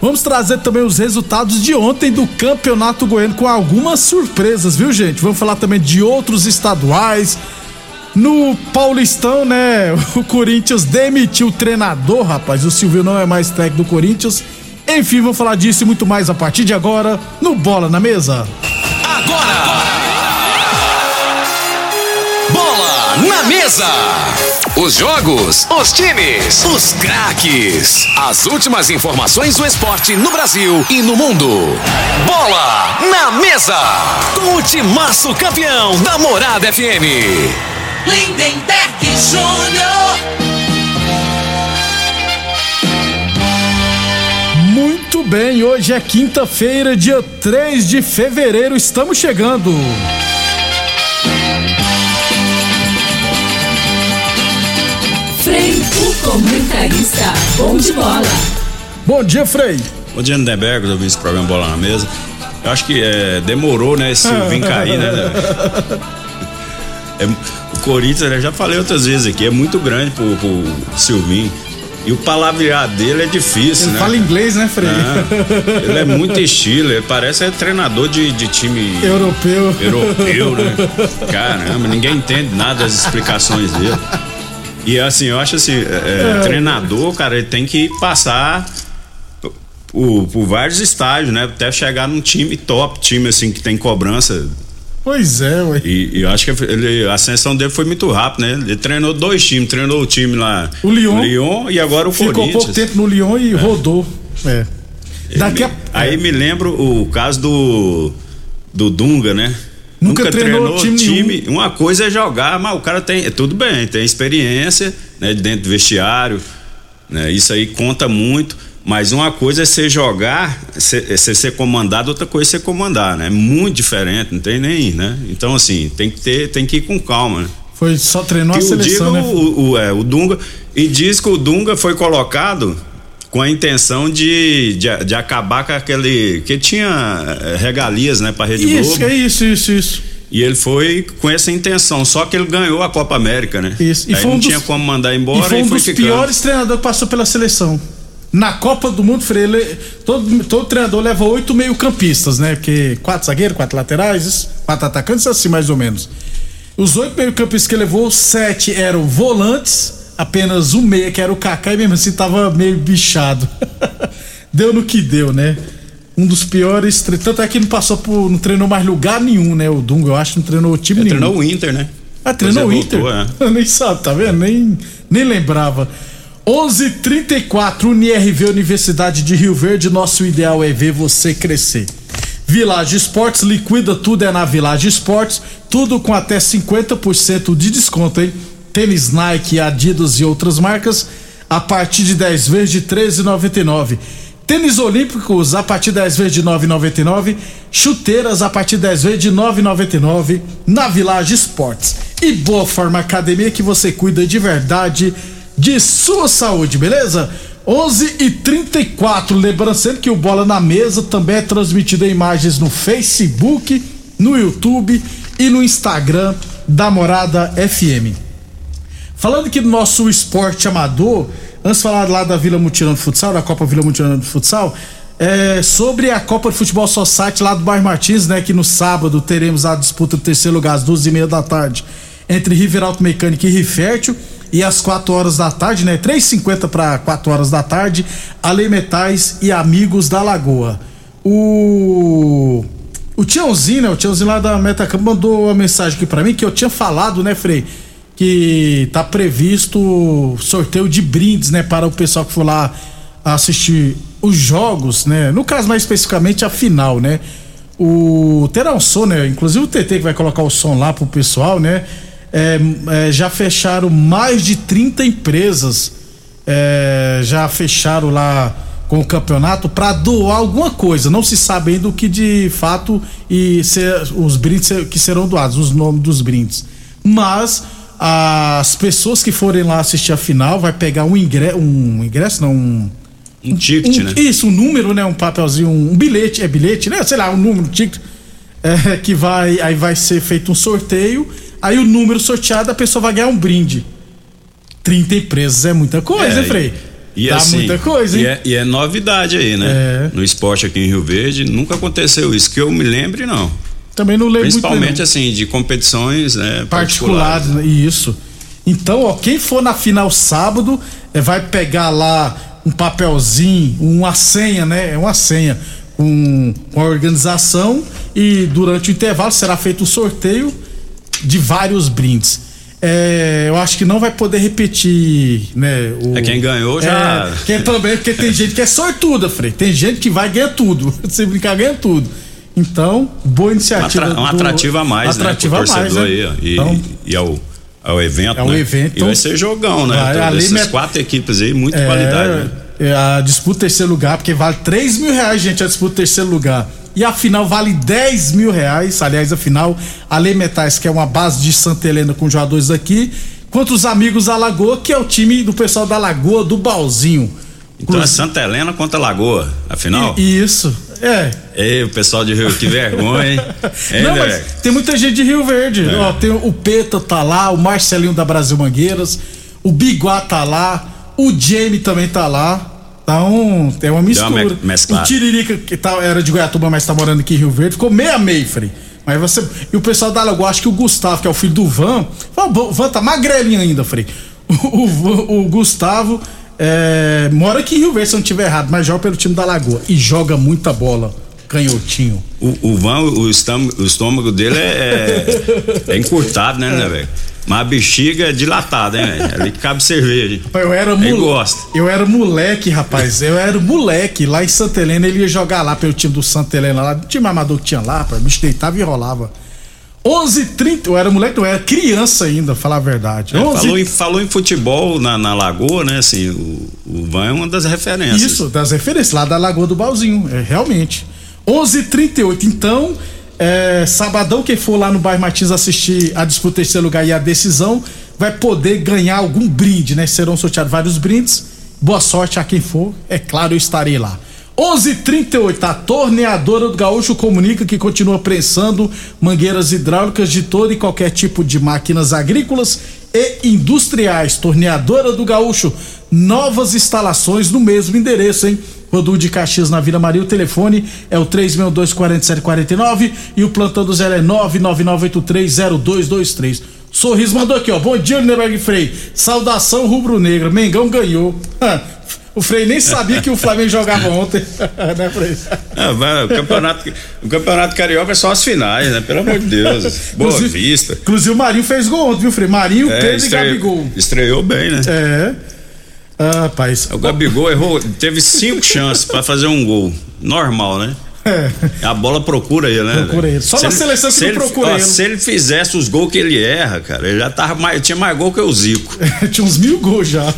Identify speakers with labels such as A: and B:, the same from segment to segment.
A: Vamos trazer também os resultados de ontem do Campeonato Goiano com algumas surpresas, viu, gente? Vamos falar também de outros estaduais. No Paulistão, né? O Corinthians demitiu o treinador, rapaz. O Silvio não é mais técnico do Corinthians. Enfim, vamos falar disso e muito mais a partir de agora no Bola na Mesa.
B: Na mesa! Os jogos, os times, os craques. As últimas informações do esporte no Brasil e no mundo. Bola na mesa! Com o timaço campeão da Morada FM.
C: Lindenberg Júnior.
A: Muito bem, hoje é quinta-feira, dia 3 de fevereiro, estamos chegando.
D: Comentarista. Bom de bola.
A: Bom dia, Frei.
E: Bom dia, Lindenberg, eu vi esse programa Bola na Mesa. Eu acho que é, demorou, né, esse Silvinho cair, né? É, o Corinthians, né, já falei outras vezes aqui, é muito grande pro, pro Silvinho. E o palavrear dele é difícil,
A: Ele
E: né?
A: fala inglês, né, Frei?
E: É, ele é muito estilo, ele parece é treinador de, de time
A: Europeu.
E: europeu, né? Caramba, ninguém entende nada das explicações dele. E assim, eu acho assim, é, é, treinador, cara, ele tem que passar por, por vários estágios, né? Até chegar num time top, time assim que tem cobrança.
A: Pois é, ué.
E: E, e eu acho que ele, a ascensão dele foi muito rápida, né? Ele treinou dois times, treinou o time lá,
A: O Lyon.
E: Lyon e agora o
A: Ficou
E: Corinthians.
A: pouco tempo no Lyon e rodou. É. Daqui a...
E: Aí me lembro o caso do do Dunga, né?
A: Nunca treinou time
E: Uma coisa é jogar, mas o cara tem tudo bem, tem experiência, né, dentro do vestiário, né? Isso aí conta muito. Mas uma coisa é você jogar, ser, é você ser comandado, outra coisa é ser comandar, né? É muito diferente, não tem nem, né? Então assim, tem que ter, tem que ir com calma, né?
A: Foi só treinou a
E: Que o
A: seleção,
E: diga
A: né?
E: o, o, é, o Dunga e diz que o Dunga foi colocado com a intenção de, de, de acabar com aquele que tinha eh, regalias, né, para Rede
A: Isso,
E: Globo.
A: é isso, isso, isso.
E: E ele foi com essa intenção, só que ele ganhou a Copa América, né?
A: Isso. E
E: Aí
A: foi um
E: não
A: dos-
E: tinha como mandar
A: E
E: embora
A: foi
E: e
A: um
E: foi
A: dos
E: ficando.
A: piores treinadores que passou pela seleção. Na Copa do Mundo, Frei, ele- todo, todo treinador leva oito meio-campistas, né? Porque quatro zagueiros, quatro laterais, isso, quatro atacantes, assim mais ou menos. Os oito meio-campistas que ele levou, sete eram volantes, apenas um meia, que era o Kaká, e mesmo assim tava meio bichado. deu no que deu, né? Um dos piores. Tanto é que não passou por. não treinou mais lugar nenhum, né? O Dunga, eu acho que não treinou time
E: Ele
A: nenhum.
E: treinou o Inter, né?
A: Ah, treinou o Inter?
E: voltou, é.
A: Nem sabe, tá vendo? Nem, nem lembrava. 11:34 UniRV Universidade de Rio Verde. Nosso ideal é ver você crescer. Village Esportes, liquida tudo é na Village Esportes. Tudo com até 50% de desconto, hein? Tênis Nike, Adidas e outras marcas. A partir de 10 vezes de R$ 13,99. Tênis olímpicos a partir 10 vezes de 9,99. Chuteiras a partir 10 vezes de 9,99 na Village Esportes. E Boa Forma Academia que você cuida de verdade de sua saúde, beleza? 11 e 34 lembrando sempre que o Bola na Mesa também é transmitido em imagens no Facebook, no YouTube e no Instagram da Morada FM. Falando aqui do nosso esporte amador, antes de falar lá da Vila Mutirão de Futsal, da Copa Vila Mutirão de Futsal, é, sobre a Copa de Futebol Society lá do Bairro Martins, né? Que no sábado teremos a disputa do terceiro lugar às duas e meia da tarde entre River Auto Mecânica e Rifértil e às 4 horas da tarde, né? 3h50 para 4 horas da tarde, Ale Metais e Amigos da Lagoa. O. O Tiãozinho, né? O Tiãozinho lá da Metacamp mandou uma mensagem aqui para mim que eu tinha falado, né, Frei? Que tá previsto sorteio de brindes, né? Para o pessoal que for lá assistir os jogos, né? No caso, mais especificamente, a final, né? O terá um som, né? Inclusive o TT que vai colocar o som lá pro pessoal, né? É, é, já fecharam mais de 30 empresas, é, já fecharam lá com o campeonato para doar alguma coisa. Não se sabe ainda o que de fato e ser, os brindes que serão doados, os nomes dos brindes. Mas as pessoas que forem lá assistir a final vai pegar um ingresso, um ingresso não, um
E: um ticket,
A: um,
E: né?
A: Isso, um número, né? Um papelzinho, um bilhete, é bilhete, né? Sei lá, um número, um ticket. É, que vai, aí vai ser feito um sorteio. Aí o número sorteado, a pessoa vai ganhar um brinde. 30 empresas é muita coisa,
E: É,
A: hein, Frei?
E: E
A: Dá
E: assim,
A: muita coisa, hein?
E: E é, e é novidade aí, né?
A: É.
E: No esporte aqui em Rio Verde, nunca aconteceu isso, que eu me lembre, não.
A: Também não lembro
E: Principalmente
A: muito.
E: assim, de competições né,
A: particulares, né? Isso. Então, ó, quem for na final sábado, é, vai pegar lá um papelzinho, uma senha, né? É uma senha com, com a organização e durante o intervalo será feito o sorteio de vários brindes. É, eu acho que não vai poder repetir, né? O,
E: É, quem ganhou já-
A: É, quem também, porque tem gente que é sortuda, Frei. Tem gente que vai ganhar tudo. Se brincar, ganha tudo. Então, boa
E: Um,
A: iniciativa.
E: atra, um atrativo a mais,
A: atrativo
E: né?
A: a
E: pro
A: mais,
E: torcedor
A: né?
E: aí. E,
A: Então,
E: e ao, ao evento,
A: É o
E: né?
A: evento,
E: E vai ser jogão, né?
A: Vai,
E: Então, Essas quatro equipes aí, muita
A: É,
E: qualidade. né?
A: é, a disputa terceiro lugar, porque vale 3 mil reais, gente, a disputa terceiro lugar. E a final vale 10 mil reais. Aliás, a final, a Lei Metais, que é uma base de Santa Helena com jogadores aqui, contra os amigos da Lagoa, que é o time do pessoal da Lagoa, do Balzinho.
E: Então é Santa Helena contra Lagoa, afinal.
A: E- Isso, é.
E: Ei, o pessoal de Rio, que vergonha, hein? Hein,
A: Não, mas tem muita gente de Rio Verde.
E: É.
A: Ó, tem o Peta tá lá, o Marcelinho da Brasil Mangueiras, o Biguá tá lá, o Jamie também tá lá. Então, tem uma mistura.
E: me- mesclada.
A: O Tiririca, que tá, era de Goiatuba, mas tá morando aqui em Rio Verde, ficou meia Frei. Mas você. E o pessoal da Lagoa, acho que o Gustavo, que é o filho do Van, o Van tá magrelinho ainda, Frei. O, o- o Gustavo é, mora aqui em Rio Verde, se eu não estiver errado, mas joga pelo time da Lagoa. E joga muita bola, canhotinho.
E: O, o Van, o estômago, o estômago dele é, é, é encurtado, né, né, velho? Mas a bexiga é dilatada, hein, velho? Ali cabe cerveja.
A: Eu era moleque. Eu era moleque, rapaz. Eu era moleque. Lá em Santa Helena, ele ia jogar lá pelo time do Santa Helena, lá, do time amador que tinha lá, o bicho deitava e rolava. 11h30, eu era moleque, eu era criança ainda, falar a verdade.
E: É,
A: 11
E: falou, em, falou em futebol na, na Lagoa, né? Assim, o, o Van é uma das referências.
A: Isso, das referências, lá da Lagoa do Balzinho, é, realmente. 11h38, então, é, sabadão, quem for lá no bairro Martins assistir a disputa terceiro lugar e a decisão, vai poder ganhar algum brinde, né? Serão sorteados vários brindes. Boa sorte a quem for, é claro, eu estarei lá. 11:38 a torneadora do Gaúcho comunica que continua prensando mangueiras hidráulicas de todo e qualquer tipo de máquinas agrícolas e industriais. Torneadora do Gaúcho, novas instalações no mesmo endereço, hein? Rodul de Caxias na Vila Maria, o telefone é o 3624749 e o plantão do Zé é 999830223. Sorriso mandou aqui, ó. Bom dia, Lindenberg Frei. Saudação rubro-negra. Mengão ganhou. O Frei nem sabia que o Flamengo jogava ontem, né, Frei?
E: O, campeonato, o campeonato carioca é só as finais, né? Pelo amor de Deus. Boa
A: Inclusive-
E: vista.
A: Inclusive o Marinho fez gol ontem, viu, Frei? Marinho,
E: É,
A: Pedro
E: estreou,
A: e Gabigol.
E: estreou bem, né?
A: É. Ah, rapaz.
E: O Gabigol errou, teve cinco chances pra fazer um gol. Normal, né?
A: É.
E: A bola procura ele, né?
A: Procura ele. Só
E: Se
A: na seleção que
E: ele-
A: procura
E: ó,
A: ele.
E: Se ele fizesse os gols que ele erra, cara, ele já tava mais, tinha mais gol que o Zico.
A: Tinha uns mil gols já.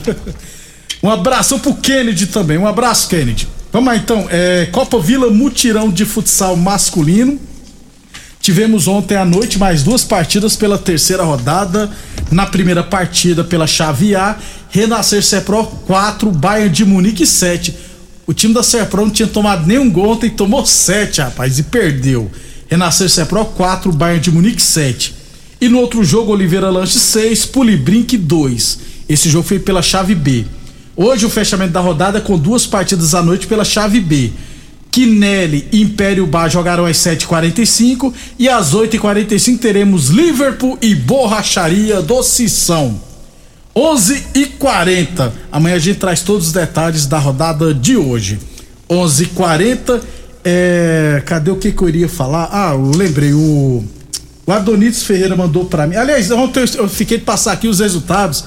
A: Um abração pro Kennedy também. Um abraço, Kennedy. Vamos lá então, é, Copa Vila Mutirão de Futsal Masculino. Tivemos ontem à noite mais duas partidas pela terceira rodada. Na primeira partida pela chave A, Renascer Serpro 4, Bayern de Munique 7. O time da Serpro não tinha tomado nenhum gol ontem, tomou 7, rapaz, e perdeu. Renascer Serpro 4, Bayern de Munique 7. E no outro jogo, Oliveira Lanche 6, Pulibrink 2. Esse jogo foi pela chave B. Hoje o fechamento da rodada com duas partidas à noite pela chave B. Quinelli e Império Bar jogaram às 7h45 e às 8h45 teremos Liverpool e Borracharia do Sissão. 11 h 40 Amanhã a gente traz todos os detalhes da rodada de hoje. 11 h 40 é, cadê o que, que eu iria falar? Ah, eu lembrei, o, o Adonides Ferreira mandou para mim. Aliás, ontem eu fiquei de passar aqui os resultados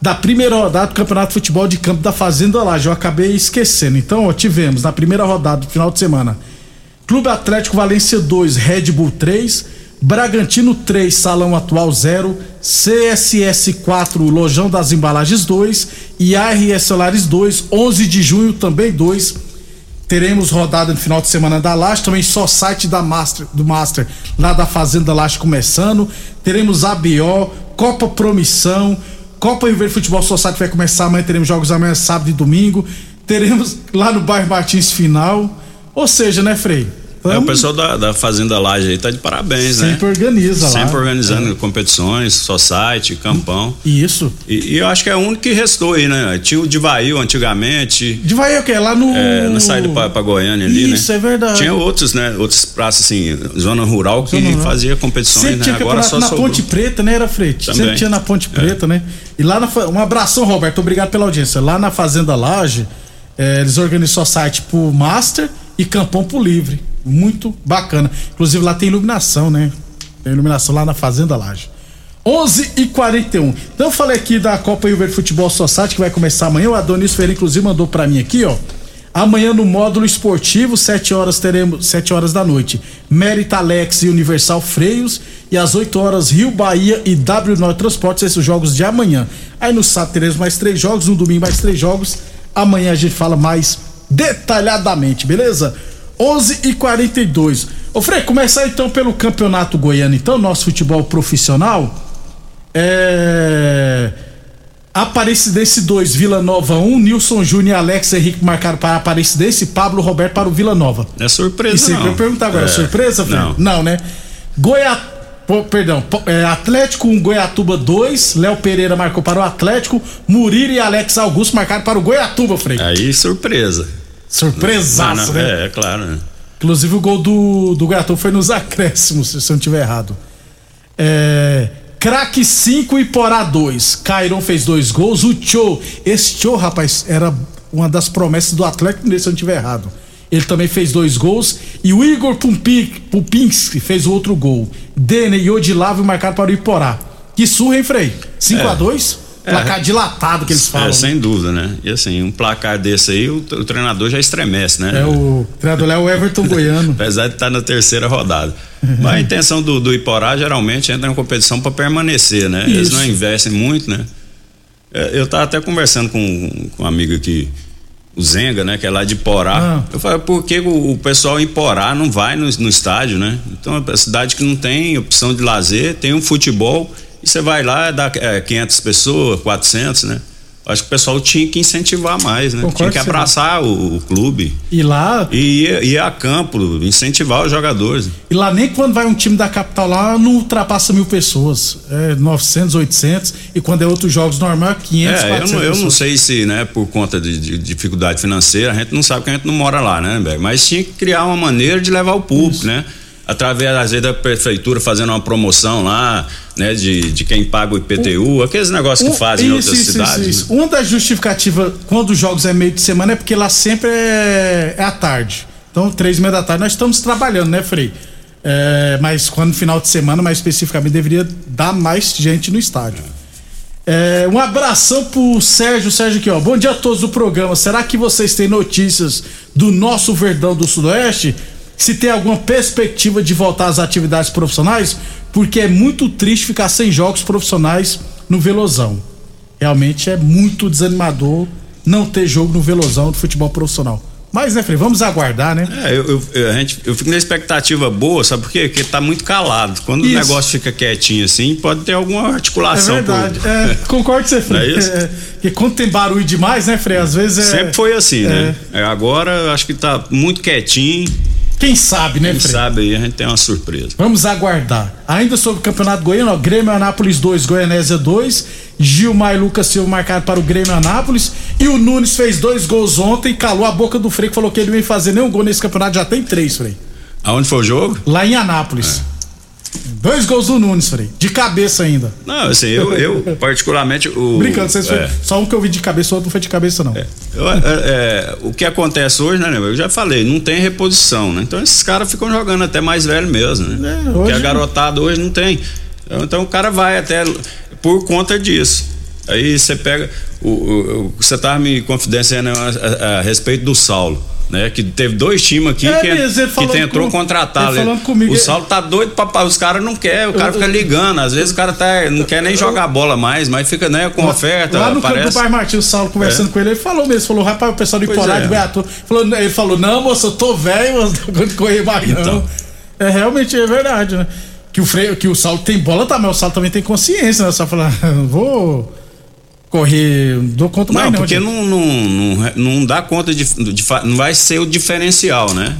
A: da primeira rodada do Campeonato de Futebol de Campo da Fazenda Laje. Eu acabei esquecendo. Então, ó, tivemos na primeira rodada do final de semana: Clube Atlético Valência 2, Red Bull 3, Bragantino 3, Salão Atual 0, CSS 4, Lojão das Embalagens 2 e ARS Solares 2, 11 de junho também 2. Teremos rodada no final de semana da Laje, também só site da Master, do Master lá da Fazenda Laje começando. Teremos ABO, Copa Promissão, Copa Rio Verde Futebol Society vai começar amanhã, teremos jogos amanhã, sábado e domingo. Teremos lá no bairro Martins final. Ou seja, né, Frei?
E: É, o pessoal da, da Fazenda Laje aí tá de parabéns,
A: Sempre
E: né?
A: Sempre organiza
E: Sempre
A: lá.
E: Sempre organizando é. competições, society, campão.
A: Isso.
E: E, e, eu acho que é o único que restou aí, né? Tinha o Divail antigamente.
A: Divail é o quê? Lá no.
E: É, na saída pra, pra Goiânia ali,
A: Isso,
E: né?
A: Isso, é verdade.
E: Tinha outros, né? Outros praças, assim, zona rural que zona fazia competições,
A: Sempre
E: né?
A: Tinha
E: Agora só
A: na
E: sobrou.
A: Ponte Preta, né? Era frente.
E: Também.
A: Sempre tinha na Ponte Preta, é. né? E lá na. Um abração, Roberto. Obrigado pela audiência. Lá na Fazenda Laje, é, eles organizam site pro Master e Campão pro Livre muito bacana. Inclusive lá tem iluminação, né? Tem iluminação lá na Fazenda Laje. 11 e 41 Então eu falei aqui da Copa Rio Verde Futebol Society que vai começar amanhã. O Adonis Ferreira, inclusive, mandou para mim aqui, ó. Amanhã no módulo esportivo, 7 horas teremos 7 horas da noite. Merita Alex e Universal Freios. E às 8 horas, Rio Bahia e W9 Transportes, esses jogos de amanhã. Aí no sábado teremos mais três jogos, no domingo mais três jogos. Amanhã a gente fala mais detalhadamente, beleza? 11 e 42 Ô Frei, começar então pelo campeonato goiano, então, nosso futebol profissional. É. Aparecidense 2, Vila Nova 1, um, Nilson Júnior e Alex Henrique marcaram para Aparecidense e Pablo Roberto para o Vila Nova.
E: É surpresa,
A: você
E: não.
A: Eu perguntar agora, é. surpresa, Frei?
E: Não.
A: não, né? Goiá. Perdão, é, Atlético 1, um, Goiatuba 2, Léo Pereira marcou para o Atlético, Murilo e Alex Augusto marcaram para o Goiatuba, Frei.
E: Aí, surpresa.
A: Surpresaço, né?
E: É, é claro. Né?
A: Inclusive o gol do, do Gatão foi nos acréscimos, se eu não estiver errado. É. Craque 5 e Porá 2. Cairon fez dois gols. O Cho, esse Cho, rapaz, era uma das promessas do Atlético, se eu não estiver errado. Ele também fez dois gols. E o Igor Pupinski fez o outro gol. Dene e Odilávio marcaram para o Iporá. Que surra, hein, Frei? 5
E: É.
A: a 2 Placar dilatado que eles falam.
E: É, sem dúvida, né? E assim, um placar desse aí, o, o treinador já estremece, né?
A: É o treinador é o Everton Goiano.
E: Apesar de estar na terceira rodada. Mas a intenção do, do Iporá geralmente entra na competição para permanecer, né? Eles
A: Isso.
E: não investem muito, né? É, Eu tava até conversando com, com um amigo aqui, o Zenga, né? Que é lá de Porá.
A: Ah.
E: Eu falei, por que o, o pessoal em Porá não vai no, no estádio, né? Então, é uma cidade que não tem opção de lazer, tem um futebol, e você vai lá, dá é, 500 pessoas, 400, né? Acho que o pessoal tinha que incentivar mais, né?
A: Concordo
E: tinha que abraçar o, o clube
A: E lá,
E: e ir, a campo, incentivar os jogadores.
A: e lá nem quando vai um time da capital lá não ultrapassa mil pessoas. É 900, 800. E quando é outros jogos normal é 500,
E: É, eu
A: 400
E: não, eu não sei se, né, por conta de, de dificuldade financeira, a gente não sabe que a gente não mora lá, né, Beck? Mas tinha que criar uma maneira de levar o público, né? Através, às vezes, da prefeitura fazendo uma promoção lá, né, de, de quem paga o IPTU, aqueles negócios que
A: Um-
E: fazem em
A: isso,
E: outras
A: isso,
E: cidades.
A: isso, isso.
E: né?
A: Uma das justificativas quando os jogos é meio de semana é porque lá sempre é, é à tarde. Então, três e meia da tarde, nós estamos trabalhando, né, Frei? É, mas quando final de semana, mais especificamente, deveria dar mais gente no estádio. É, um abração pro Sérgio. Sérgio aqui, ó. Bom dia a todos do programa. Será que vocês têm notícias do nosso Verdão do Sudoeste? Se tem alguma perspectiva de voltar às atividades profissionais? Porque é muito triste ficar sem jogos profissionais no Velozão. Realmente é muito desanimador não ter jogo no Velozão do futebol profissional. Mas, né, Frei, vamos aguardar, né?
E: É, eu, eu, a gente, eu fico na expectativa boa, sabe por quê? Porque tá muito calado. Quando
A: Isso.
E: o negócio fica quietinho assim, pode ter alguma
A: É
E: articulação.
A: verdade.
E: por-
A: É, concordo com você, Frei.
E: É isso?
A: É, porque quando tem barulho demais, né, Frei? Às vezes é.
E: Sempre foi assim, né? É, agora eu acho que tá muito quietinho.
A: Quem sabe, né,
E: Quem
A: Frei?
E: sabe aí a gente tem uma surpresa.
A: Vamos aguardar. Ainda sobre o Campeonato Goiano, ó, Grêmio Anápolis 2, Goianésia 2. Gilmar e Lucas Silva marcaram para o Grêmio Anápolis. E o Nunes fez dois gols ontem, calou a boca do Frei, falou que ele não ia fazer nenhum gol nesse campeonato, já tem três, Frei.
E: Aonde foi o jogo?
A: Lá em Anápolis. Dois gols do Nunes, Frei. De cabeça ainda.
E: Não, assim, eu, eu particularmente. O,
A: Brincando, vocês
E: é,
A: só um que eu vi de cabeça, o outro não foi de cabeça, não.
E: eu, é, é, o que acontece hoje, né, eu já falei, não tem reposição, né? Então esses caras ficam jogando até mais velho mesmo, né?
A: É,
E: Porque
A: hoje-
E: a garotada hoje não tem. Então, então o cara vai até por conta disso. Aí você pega. O, o- o- você tava me confidenciando a, a- a respeito do Saulo. Né, que teve dois times aqui
A: É
E: que,
A: mesmo,
E: que tentou
A: com- ele falando comigo,
E: o
A: ele-
E: Saulo tá doido pra. Os caras não querem, o cara
A: Eu-
E: fica ligando. Às vezes o cara tá, não quer nem jogar bola mais, mas fica né, com oferta.
A: Lá no campo do. Bar Martins, o Saulo conversando
E: É.
A: com ele, ele falou mesmo, falou, rapaz, o pessoal
E: Pois
A: Iporá
E: é.
A: de Beato, falou, ele falou, não, moço, eu tô velho, mas não aguento correr mais não.
E: Então.
A: É, realmente é verdade, né? Que o, freio, que o Saulo tem bola, tá, mas o Saulo também tem consciência, né? Só falar, vou correr, não dou conta mais
E: Não,
A: não.
E: porque não, não, não, dá conta de, de Não vai ser o diferencial, né?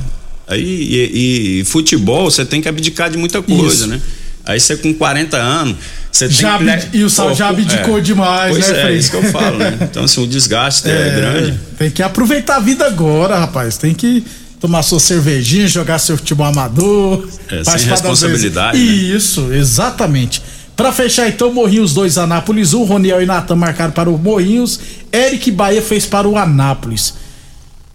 E: Aí, e, e futebol, você tem que abdicar de muita coisa,
A: Isso.
E: né? Aí você com 40 anos, você
A: Já
E: tem que.
A: e o Saulo já abdicou demais,
E: pois
A: né,
E: é,
A: Frei?
E: isso que eu falo, né? Então, assim, o desgaste é, grande.
A: Tem que aproveitar a vida agora, rapaz. Tem que tomar sua cervejinha, jogar seu futebol amador.
E: É, sem responsabilidade, né?
A: Isso, exatamente. Pra fechar, então, Morrinhos 2, Anápolis 1. Roniel e Natan marcaram para o Morrinhos. Eric Bahia fez para o Anápolis.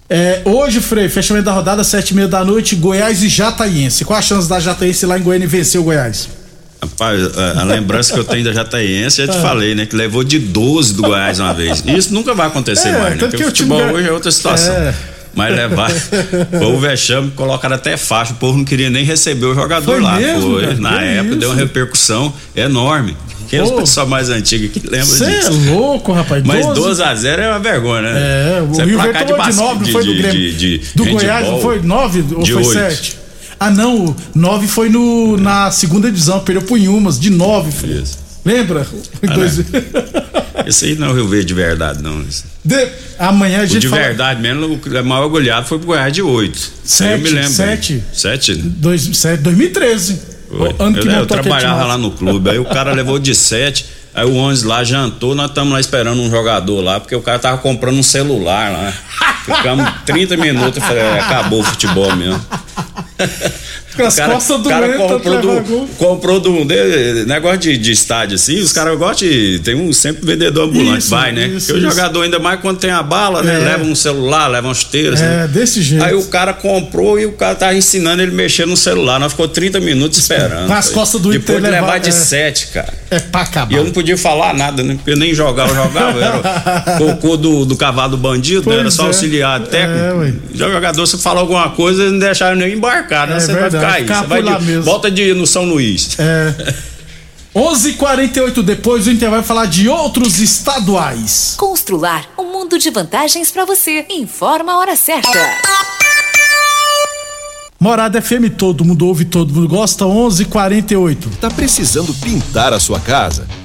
A: É, hoje, Frei, fechamento da rodada, sete e meia da noite, Goiás e Jataiense. Qual a chance da Jataiense lá em Goiânia vencer o Goiás?
E: Rapaz, a, a lembrança que eu tenho da Jataiense, já te
A: Ah.
E: falei, né? Que levou de 12 do Goiás uma vez. Isso nunca vai acontecer
A: É,
E: mais, né? Porque
A: que
E: o
A: time
E: futebol
A: ga-
E: hoje é outra situação.
A: É.
E: Mas levar. Foi o vexame, colocaram até faixa. O povo não queria nem receber o jogador
A: Foi
E: lá.
A: mesmo,
E: foi.
A: cara?
E: Na época deu uma
A: isso?
E: repercussão enorme. Quem é
A: Ô.
E: pessoal mais antigos que lembra
A: Você é
E: disso?
A: louco, rapaz.
E: Mas 12 a 0 é uma vergonha, né?
A: É, o
E: Isso placar
A: Verde tomou de
E: bas-
A: 9, não
E: de-
A: foi do
E: de-
A: Grêmio.
E: de- de
A: do Goiás, não foi 9 ou
E: de
A: foi
E: oito.
A: 7? Ah, não, 9 foi no, na segunda divisão, perdeu pro Inhumas, de 9.
E: Isso.
A: Lembra?
E: Ah,
A: Dois-
E: Esse aí não é o Rio Verde de verdade, não.
A: De- Amanhã a
E: O
A: gente
E: de
A: fala.
E: verdade mesmo, o maior goleado foi pro Goiás de 8.
A: Sete,
E: eu me lembro.
A: sete.
E: 7?
A: Dois, sete- 2013.
E: Foi.
A: O ano que
E: eu, eu trabalhava lá no clube, aí o cara levou de 7, aí o 11 lá jantou, nós estamos lá esperando um jogador lá, porque o cara tava comprando um celular lá. Ficamos 30 minutos, eu falei, é, acabou o futebol mesmo.
A: As
E: O cara,
A: costas
E: o cara comprou, do, comprou do de- negócio de, de estádio assim, os caras gostam de. Tem um sempre vendedor ambulante,
A: Isso,
E: vai, né?
A: isso,
E: Porque o
A: isso.
E: jogador, ainda mais quando tem a bala, né?
A: É.
E: Leva um celular, leva uma chuteira. assim.
A: É, desse jeito.
E: Aí o cara comprou e o cara tava ensinando ele mexer no celular. Nós ficou 30 minutos esperando.
A: Com as
E: Foi.
A: costas do
E: Depois
A: Inter
E: de levar
A: levar-
E: de
A: é.
E: 7, cara.
A: É pra acabar.
E: E eu não podia falar nada, né? Porque eu nem jogava, eu jogava. Era o cocô do, do cavalo do bandido, né? Era só
A: é.
E: auxiliar técnico.
A: É, ué.
E: jogador, se falar alguma coisa, eles não deixaram nem embarcar, né?
A: É
E: você
A: verdade,
E: vai aí.
A: ficar
E: vai
A: por lá
E: de-
A: mesmo.
E: volta de no São Luís.
A: É. 11:48 depois o Inter vai falar de outros estaduais.
F: Constrular um mundo de vantagens para você. Informa a hora certa.
A: Morada FM, todo mundo ouve, todo mundo gosta. 11:48.
G: Tá precisando pintar a sua casa?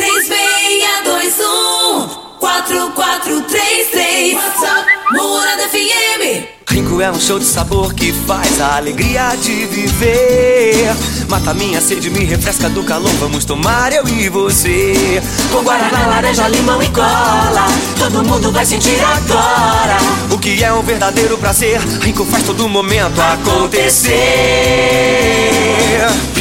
D: 3621 4433 WhatsApp Morada FM
C: Rinco é um show de sabor que faz a alegria de viver. Mata minha sede, me refresca do calor. Vamos tomar eu e você. Com guaraná, laranja, limão e cola. Todo mundo vai sentir agora. O que é um verdadeiro prazer. Rinco faz todo momento acontecer.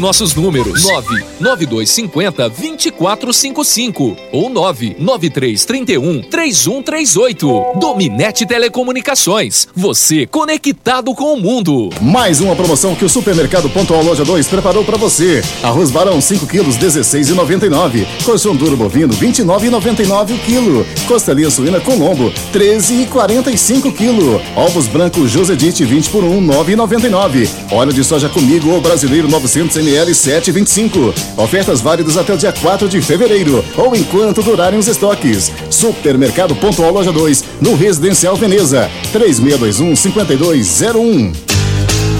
H: nossos números: 99250 2455 ou 99331 3138. Dominete Telecomunicações. Você conectado com o mundo.
I: Mais uma promoção que o Supermercado Pontual Loja 2 preparou para você. Arroz Barão 5 quilos 16,99. Colchão duro bovino 29,99 o quilo. Costelinha suína com lombo 13,45 quilo. Ovos brancos Josedite 20 por 1 9,99. Óleo de soja comigo ou brasileiro 900 ml 7,25. Ofertas válidas até o dia 4 de fevereiro ou enquanto durarem os estoques. Supermercado Pontual Loja 2, no Residencial Veneza. 3621-5201.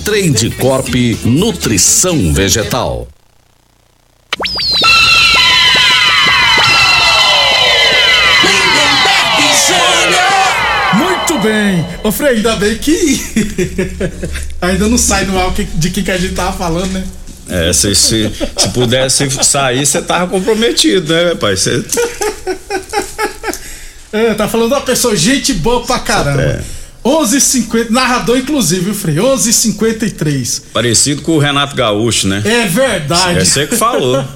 B: Trade Corp Nutrição Vegetal.
A: Muito bem. Ô Frei, ainda bem que ainda não sai no ar de que, que a gente tava falando, né?
E: É, se, se, se pudesse sair, você tava comprometido, né, pai? Você...
A: É, tá falando uma pessoa, gente boa pra caramba.
E: É.
A: 11h50, narrador inclusive, viu, Frei? 11h53.
E: Parecido com o Renato Gaúcho, né?
A: É verdade.
E: É você que falou.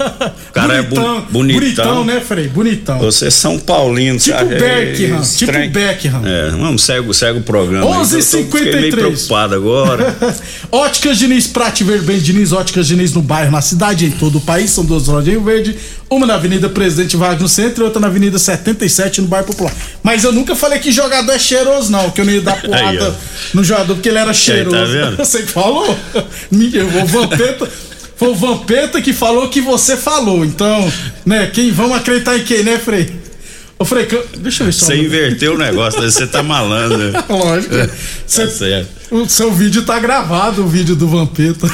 E: O cara é bu bonitão.
A: Bonitão, né, Frei? Bonitão.
E: Você é São Paulino,
A: Tipo
E: sabe?
A: Beckham,
E: É
A: tipo. Beckham.
E: É, vamos, segue, segue o programa. aí, que eu tô-
A: 11h53.
E: Fiquei meio preocupado agora.
A: Óticas Diniz, Prate Ver bem Diniz, Óticas Diniz no bairro, na cidade, em todo o país. São duas lojas em Verde, uma na Avenida Presidente Vargas no centro e outra na Avenida 77 no bairro Popular. Mas eu nunca falei que jogador é cheiroso, não, que eu não ia dar
E: Aí,
A: porrada
E: ó.
A: no jogador porque ele era cheiroso.
E: tá vendo?
A: Você que falou? O Vampeta. Foi o Vampeta que falou que você falou. Então, né, quem vamos acreditar em quem, né, Frei? Ô, Frei, deixa eu ver só.
E: Você inverteu o negócio, né? você tá malandro.
A: Lógico.
E: Tá
A: Cê-
E: certo.
A: O seu vídeo tá gravado, o vídeo do Vampeta.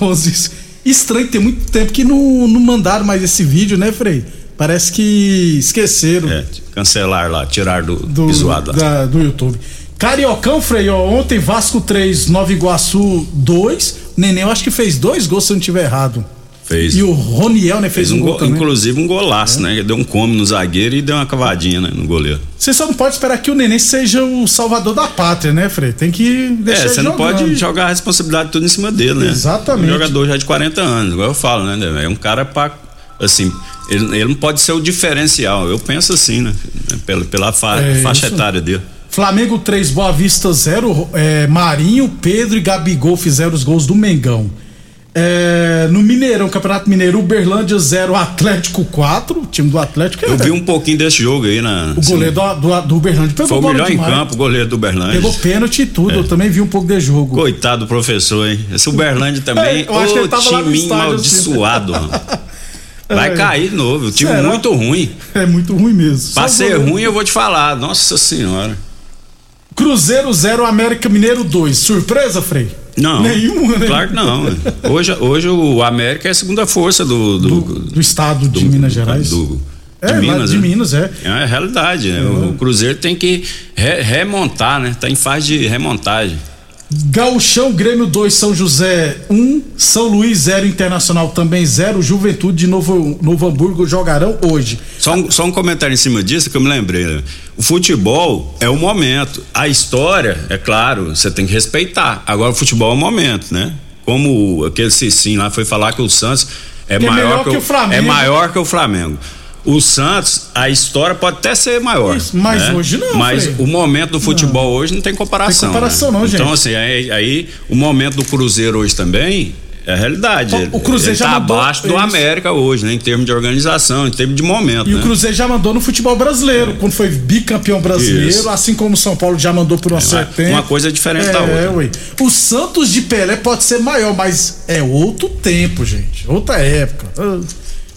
A: 11. Estranho, tem muito tempo que não, não mandaram mais esse vídeo, né, Frei? Parece que esqueceram
E: É, cancelar lá, tirar do,
A: do, da- do YouTube. Cariocão, Frei, ó, ontem Vasco 3, Nova Iguaçu 2. Neném, eu acho que fez dois gols se eu não tiver errado.
E: Fez.
A: E o Roniel, né, fez,
E: Fez um
A: um gol, também. É.
E: inclusive um golaço, né? Ele deu um come no zagueiro e deu uma cavadinha né, no goleiro.
A: Você só não pode esperar que o Neném seja o salvador da pátria, né, Frei? Tem que deixar
E: é, você não
A: jogando.
E: pode jogar a responsabilidade tudo em cima dele, né?
A: Exatamente.
E: Um jogador já de 40 anos, igual eu falo, né? É um cara pra. Assim, ele, ele não pode ser o diferencial. Eu penso assim, né? Pela, pela fa-
A: É
E: faixa
A: isso.
E: etária dele.
A: Flamengo 3, Boa Vista 0. É, Marinho, Pedro e Gabigol fizeram os gols do Mengão. É, no Mineirão, Campeonato Mineiro, Uberlândia 0, Atlético 4. O time do Atlético é
E: Eu vi um pouquinho desse jogo aí na.
A: o goleiro do, do, do Uberlândia. Pegou
E: Foi o melhor
A: demais.
E: em campo, o goleiro do Uberlândia.
A: Pegou pênalti e tudo. Eu também vi um pouco de jogo.
E: Coitado do professor, hein? Esse Uberlândia também.
A: É, eu acho que ele tava lá no estádio, assim.
E: amaldiçoado, mano. Vai
A: É.
E: cair de novo. O time
A: Será?
E: muito ruim.
A: É muito ruim mesmo.
E: Pra
A: Só
E: ser
A: goleiro.
E: ruim, eu vou te falar. Nossa senhora.
A: Cruzeiro 0, América Mineiro 2. Surpresa, Frei?
E: Não.
A: Nenhuma, né?
E: Claro que não. Hoje, hoje o América é a segunda força do. Do,
A: do estado de Minas Gerais.
E: Do,
A: É, lá de
E: né?
A: Minas, é.
E: É a realidade, né? O Cruzeiro tem que re- remontar, né? Tá em fase de remontagem.
A: Gauchão Grêmio 2, São José 1, São Luís 0, Internacional também 0, Juventude de Novo, Novo Hamburgo jogarão hoje.
E: Só um, só um comentário em cima disso que eu me lembrei. né? O futebol é o momento. A história, é claro, você tem que respeitar. Agora o futebol é o momento, né? Como aquele Cicim lá foi falar que o Santos é
A: Que é
E: maior
A: melhor que o Flamengo.
E: É maior que o Flamengo. O Santos, a história pode até ser maior.
A: mas
E: né?
A: hoje não,
E: Mas
A: Frei.
E: o momento do futebol hoje não tem comparação.
A: Tem comparação
E: né?
A: não, gente.
E: Então, assim, aí, aí o momento do Cruzeiro hoje também é a realidade.
A: O- Cruzeiro
E: Ele
A: já
E: tá
A: mandou-
E: abaixo do
A: isso.
E: América hoje, né? Em termos de organização, em termos de momento.
A: E
E: né?
A: o Cruzeiro já mandou no futebol brasileiro, quando foi bicampeão brasileiro,
E: Isso.
A: assim como o São Paulo já mandou por um certo tempo.
E: uma coisa é diferente
A: é,
E: da outra.
A: Ué. O Santos de Pelé pode ser maior, mas é outro tempo, gente. Outra época.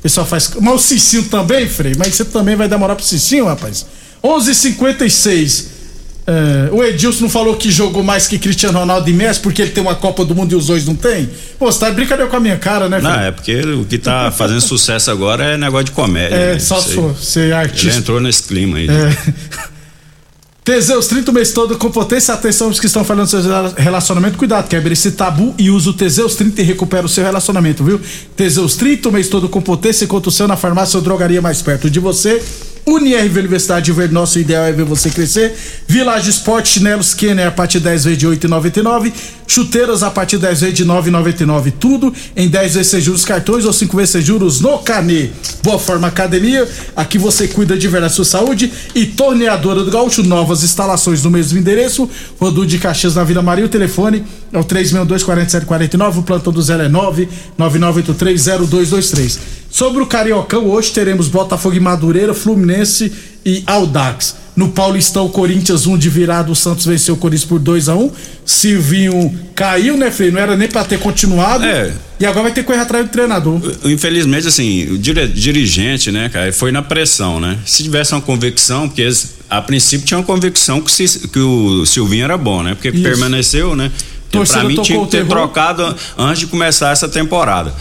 A: O pessoal faz. Mas o Cicinho também, Frei, mas você também vai demorar pro Cicinho, rapaz. 11:56 é, o Edilson não falou que jogou mais que Cristiano Ronaldo e Messi porque ele tem uma Copa do Mundo e os dois não tem? Pô, você tá de brincadeira com a minha cara, né,
E: Não,
A: Frei?
E: é porque o que tá fazendo sucesso agora é negócio de comédia.
A: É,
E: né?
A: só se for ser artista.
E: Ele entrou nesse clima aí.
A: É. Teseus 30 o mês todo com potência. Atenção os que estão falando do seu relacionamento. Cuidado, quebra esse tabu e usa o Teseus 30 e recupera o seu relacionamento, viu? Teseus 30 o mês todo com potência. Enquanto o seu na farmácia ou drogaria mais perto de você. Unirv Universidade Verde, nosso ideal é ver você crescer. Village Sport, chinelos Kenner a partir de 10 vezes de 8,99. Chuteiras a partir de 10 vezes de 9,99. Tudo em 10 vezes sem juros cartões ou 5 vezes sem juros no Canê. Boa Forma Academia, aqui você cuida de verdade da sua saúde. E Torneadora do Gaúcho, novas instalações no mesmo endereço. Rodul de Caxias na Vila Maria. O telefone é o 362-4749. O plantão do Zé é 999830223. Sobre o Cariocão, hoje teremos Botafogo e Madureira, Fluminense e Aldax. No Paulistão, Corinthians 1 de virada, o Santos venceu o Corinthians por 2 a 1 Silvinho caiu, né, Frei? Não era nem pra ter continuado.
E: É.
A: E agora vai ter que correr atrás do treinador.
E: Infelizmente, assim, o dirigente, né, cara, foi na pressão, né? Se tivesse uma convicção, porque eles, a princípio tinha uma convicção que, se- que o Silvinho era bom, né? Porque
A: Isso.
E: permaneceu, né? Então, pra mim tinha que ter trocado antes de começar essa temporada,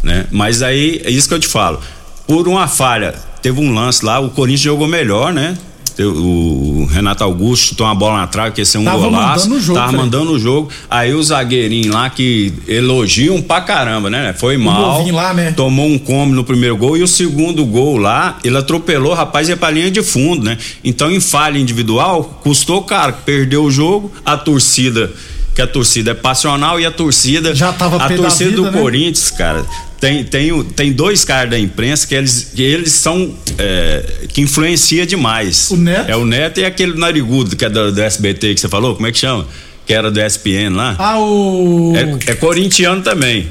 E: né? Mas aí, é isso que eu te falo. Por uma falha, teve um lance lá, o Corinthians jogou melhor, né? O Renato Augusto chutou uma bola na trave, que ia ser um
A: Tava
E: golaço.
A: mandando o jogo,
E: tava mandando o jogo. Aí o zagueirinho lá que elogiam pra caramba, né? Foi mal.
A: novinho lá, né?
E: Tomou um come no primeiro gol e o segundo gol lá, ele atropelou, o rapaz ia pra linha de fundo, né? Então, em falha individual, custou caro, perdeu o jogo, a torcida, que a torcida é passional e a torcida.
A: Já tava
E: A torcida
A: vida,
E: do
A: né?
E: Corinthians, cara. Tem, tem, tem dois caras da imprensa que eles, que eles são. é, que influencia demais.
A: O Neto?
E: É o Neto e aquele narigudo que é do, do SBT que você falou, como é que chama? Que era do ESPN lá.
A: Ah, o.
E: É, é corintiano também.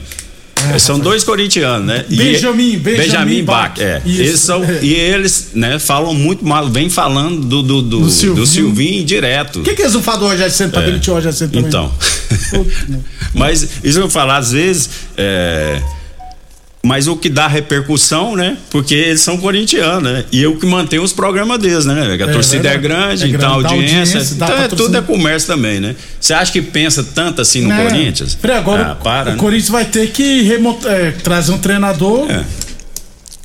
E: São dois corintianos, né? E-
A: Benjamin- Benjamin
E: Bach,
A: Bach.
E: é.
A: Isso,
E: Eles são,
A: é.
E: E eles, né, falam muito mal, vem falando do, do, do,
A: Do
E: do
A: Silvinho.
E: Direto.
A: O que, que eles não falam do Senna pra
E: É.
A: demitir o Senna também?
E: Então. Mas isso eu falar, às vezes. é, Mas o que dá repercussão, né? Porque eles são corintianos, né? E eu que mantenho os programas deles, né? A
A: É
E: torcida é
A: verdade.
E: grande,
A: É
E: então a
A: grande, dá
E: audiência.
A: audiência, dá
E: então é, tudo é comércio também, né? Você acha que pensa tanto assim no
A: Né?
E: Corinthians?
A: Frei, agora
E: ah,
A: o-
E: para,
A: o
E: né?
A: Corinthians vai ter que remontar, é, trazer um treinador.
E: É.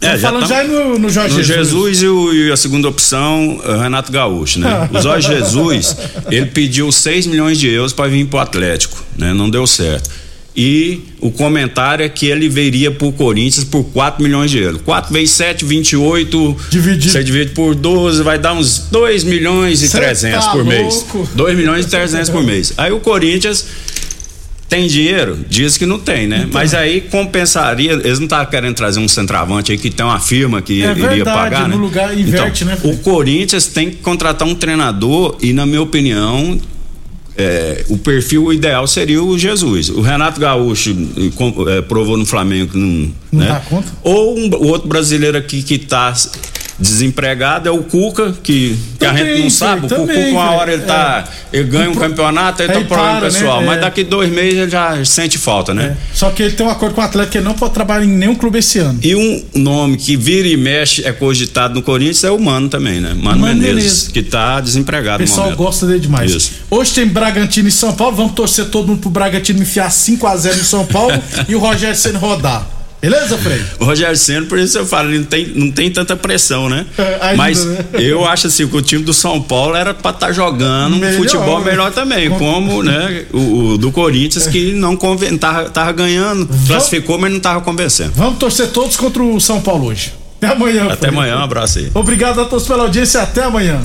E: É, já
A: falando
E: tamo-
A: já no, no Jorge
E: No
A: Jesus.
E: Jesus, e, o- e a segunda opção, Renato Gaúcho, né? O Jorge Jesus, ele pediu 6 milhões de euros para vir pro Atlético, né? Não deu certo. E o comentário é que ele viria pro Corinthians por 4 milhões de euros. 4 vezes 7, 28.
A: Dividido.
E: Você divide por 12, vai dar uns 2 milhões e
A: Cê
E: 300
A: tá
E: por mês.
A: louco.
E: 2 milhões e 300 por mês. Aí o Corinthians tem dinheiro? Diz que não tem, né? Mas aí compensaria. Eles não estavam querendo trazer um centroavante aí que tem uma firma que
A: É
E: iria
A: verdade,
E: pagar,
A: no
E: né?
A: lugar inverte,
E: então,
A: né?
E: O Corinthians tem que contratar um treinador e, na minha opinião, é, o perfil ideal seria o Jesus. O Renato Gaúcho eh, com- eh, provou no Flamengo que não.
A: Não
E: né?
A: dá conta?
E: Ou um, o outro brasileiro aqui que está desempregado é o Cuca, que, que a
A: Também,
E: gente não sabe. O
A: Fred,
E: Cuca,
A: também,
E: uma hora ele tá. Ele ganha um campeonato, ele tá
A: Aí
E: com problema
A: para, né?
E: pessoal. Mas
A: É.
E: daqui dois meses ele já sente falta, né?
A: Só que ele tem um acordo com o Atlético que ele não pode trabalhar em nenhum clube esse ano.
E: E um nome que vira e mexe é cogitado no Corinthians é o Mano também, né? Mano,
A: Mano
E: Menezes,
A: Menezes.
E: que tá
A: O
E: desempregado no
A: pessoal gosta dele demais.
E: Isso.
A: Hoje tem Bragantino e São Paulo. Vamos torcer todo mundo pro Bragantino enfiar 5x0 no São Paulo e o Rogério sendo rodar. Beleza, Frei?
E: O Rogério Senna, por isso eu falo, ele não tem, não tem tanta pressão, né?
A: É,
E: Mas
A: né?
E: eu acho assim que o time do São Paulo era pra estar jogando
A: Melhor,
E: um futebol
A: né?
E: melhor também,
A: Com-
E: como né, o, o do Corinthians, que não conven, tava, tava ganhando, classificou, mas não tava convencendo.
A: Vamos torcer todos contra o São Paulo hoje. Até amanhã.
E: Até
A: Frei.
E: amanhã, um abraço aí.
A: Obrigado a todos pela audiência. Até amanhã.